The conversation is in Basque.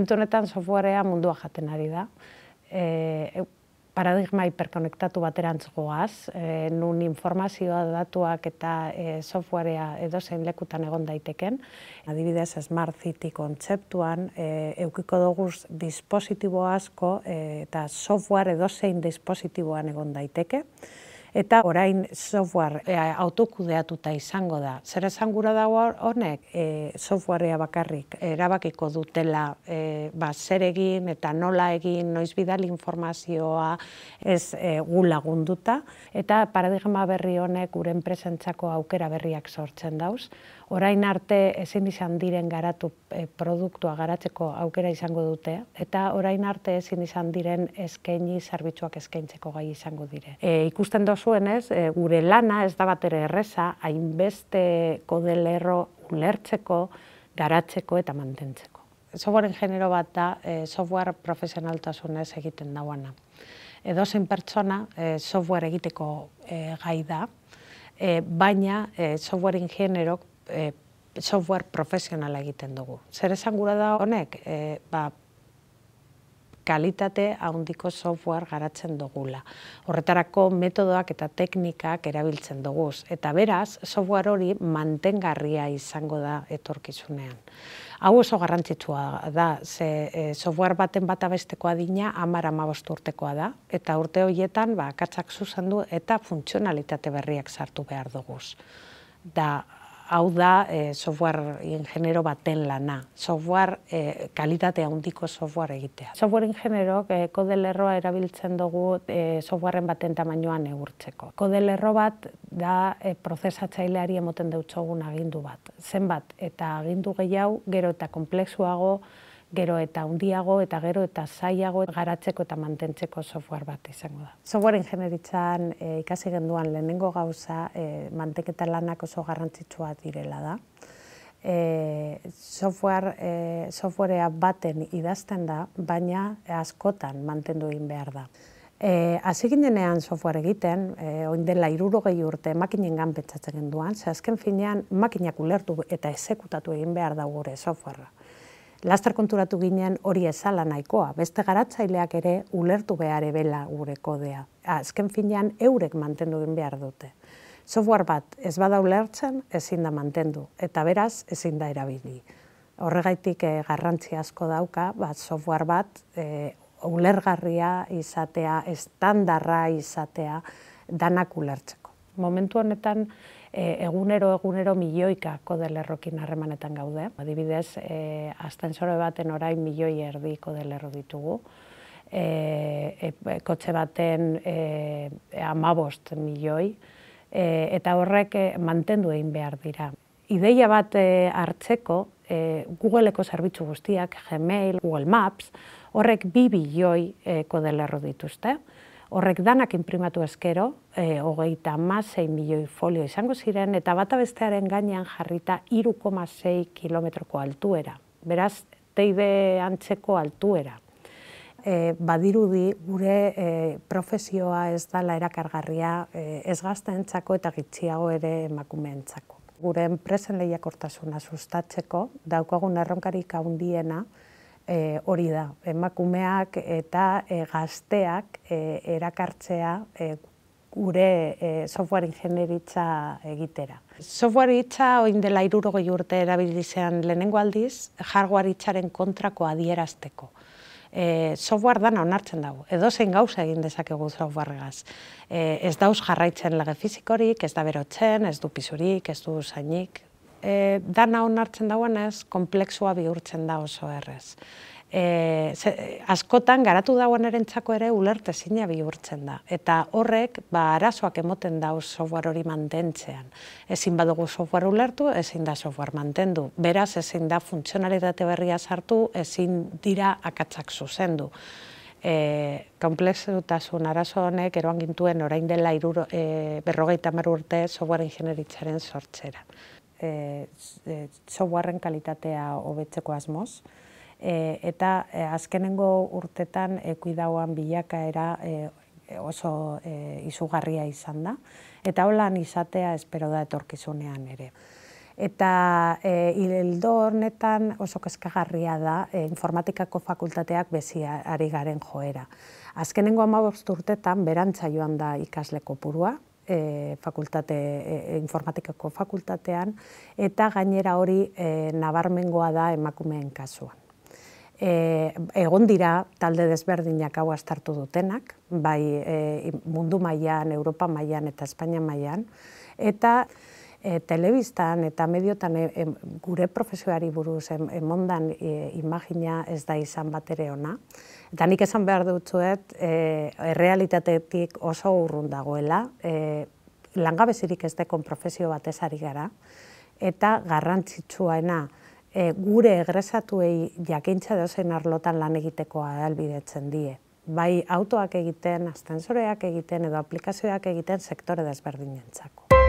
Momentu honetan softwarea mundua jaten ari da. E, paradigma hiperkonektatu baterantz goaz, e, nun informazioa datuak eta e, softwarea edozein lekutan egon daiteken. Adibidez, Smart City kontzeptuan, e, eukiko dugu dispositibo asko e, eta software edozein dispositiboan egon daiteke eta orain software e, autokudeatuta izango da. Zer esan gura dago honek, e, softwarea bakarrik erabakiko dutela e, ba, zer egin eta nola egin, noiz bidal informazioa ez e, gu lagunduta, eta paradigma berri honek gure enpresentzako aukera berriak sortzen dauz. Orain arte ezin izan diren garatu e, produktua garatzeko aukera izango dute, eta orain arte ezin izan diren eskaini zerbitzuak eskaintzeko gai izango dire. E, ikusten dozuenez, e, gure lana ez da batere erreza, hainbeste kodelerro ulertzeko, garatzeko eta mantentzeko. Softwaren genero bat da, e, software profesionaltasunez egiten dauana. Edo zen pertsona e, software egiteko e, gai da, e, baina e, softwaren generok e, software profesionala egiten dugu. Zer esan gura da honek? E, ba, kalitate handiko software garatzen dugula. Horretarako metodoak eta teknikak erabiltzen dugu. Eta beraz, software hori mantengarria izango da etorkizunean. Hau oso garrantzitsua da, ze e, software baten bat abesteko adina amar amabost urtekoa da, eta urte horietan ba, katzak zuzendu eta funtzionalitate berriak sartu behar dugu. Da, hau da e, software ingenero baten lana, software e, kalitate handiko software egitea. Software ingenero e, kode lerroa erabiltzen dugu e, softwareen baten tamainoan neurtzeko. Kode lerro bat da e, prozesatzaileari emoten deutzogun agindu bat. Zenbat eta agindu gehiago, gero eta komplexuago, gero eta handiago eta gero eta zailago garatzeko eta mantentzeko software bat izango da. Software ingenieritzan e, ikasi genduan lehenengo gauza e, manteketa lanak oso garrantzitsua direla da. E, software, e, softwarea baten idazten da, baina askotan mantendu egin behar da. E, Hasi ginenean software egiten, e, oin dela irurogei urte makinen gan pentsatzen genduan, ze azken finean makinak ulertu eta esekutatu egin behar da gure softwarea laster konturatu ginen hori ezala nahikoa. Beste garatzaileak ere ulertu behar ebela gure kodea. Azken finean eurek mantendu egin behar dute. Software bat ez bada ulertzen ezin da mantendu eta beraz ezin da erabili. Horregaitik eh, garrantzi asko dauka, bat software bat eh, ulergarria izatea, estandarra izatea, danak ulertzeko. Momentu honetan, e, egunero egunero milioika kodelerrokin harremanetan gaude. Adibidez, e, astensore baten orain milioi erdi kodelerro ditugu. E, e, kotxe baten e, amabost milioi, e, eta horrek e, mantendu egin behar dira. Ideia bat e, hartzeko, e, Googleeko zerbitzu guztiak, Gmail, Google Maps, horrek bi bilioi e, kodelerro dituzte. Horrek danak imprimatu eskero, e, hogeita amasei milioi folio izango ziren, eta bata bestearen gainean jarrita irukomasei kilometroko altuera. Beraz, teide antzeko altuera. E, badirudi gure e, profesioa ez dala erakargarria e, ez gaztentzako eta gitziago ere emakumeentzako. Gure enpresen lehiakortasuna sustatzeko, daukagun erronkarik handiena, e, hori da, emakumeak eta e, gazteak e, erakartzea e, gure e, software ingenieritza egitera. Software hitza oin dela irurogei urte erabilizean lehenengo aldiz, hardware hitzaren kontrako adierazteko. E, software dana onartzen dago, edo zein gauza egin dezakegu softwaregaz. E, ez dauz jarraitzen lege fizikorik, ez da berotzen, ez du pisurik, ez du zainik, e, dana onartzen dagoen ez, komplexua bihurtzen da oso errez. E, askotan, garatu dagoen erentzako ere, ulerte zina bihurtzen da. Eta horrek, ba, arazoak emoten dauz software hori mantentzean. Ezin badugu software ulertu, ezin da software mantendu. Beraz, ezin da funtzionalitate berria sartu, ezin dira akatzak zuzendu. E, komplexutasun arazo honek eroan gintuen orain dela iruro, e, berrogeita urte software ingenieritzaren sortzera e, e, softwareen kalitatea hobetzeko asmoz. E, eta e, azkenengo urtetan e, bilakaera e, oso e, izugarria izan da. Eta holan izatea espero da etorkizunean ere. Eta e, hildo hornetan oso kezkagarria da e, informatikako fakultateak bezi ari garen joera. Azkenengo amabost urtetan berantza joan da ikasle kopurua, e, fakultate, e, informatikako fakultatean, eta gainera hori e, nabarmengoa da emakumeen kasuan. E, egon dira talde desberdinak hau astartu dutenak, bai e, mundu mailan, Europa mailan eta Espainia mailan, eta e, telebistan eta mediotan e, gure profesioari buruz emondan e, imagina ez da izan bat ere ona. Eta nik esan behar dutzuet, e, errealitatetik oso urrun dagoela, e, langabezirik ez dekon profesio bat ezari gara, eta garrantzitsuaena e, gure egresatuei jakintza dozen arlotan lan egiteko adalbidetzen die. Bai autoak egiten, astensoreak egiten edo aplikazioak egiten sektore desberdinentzako.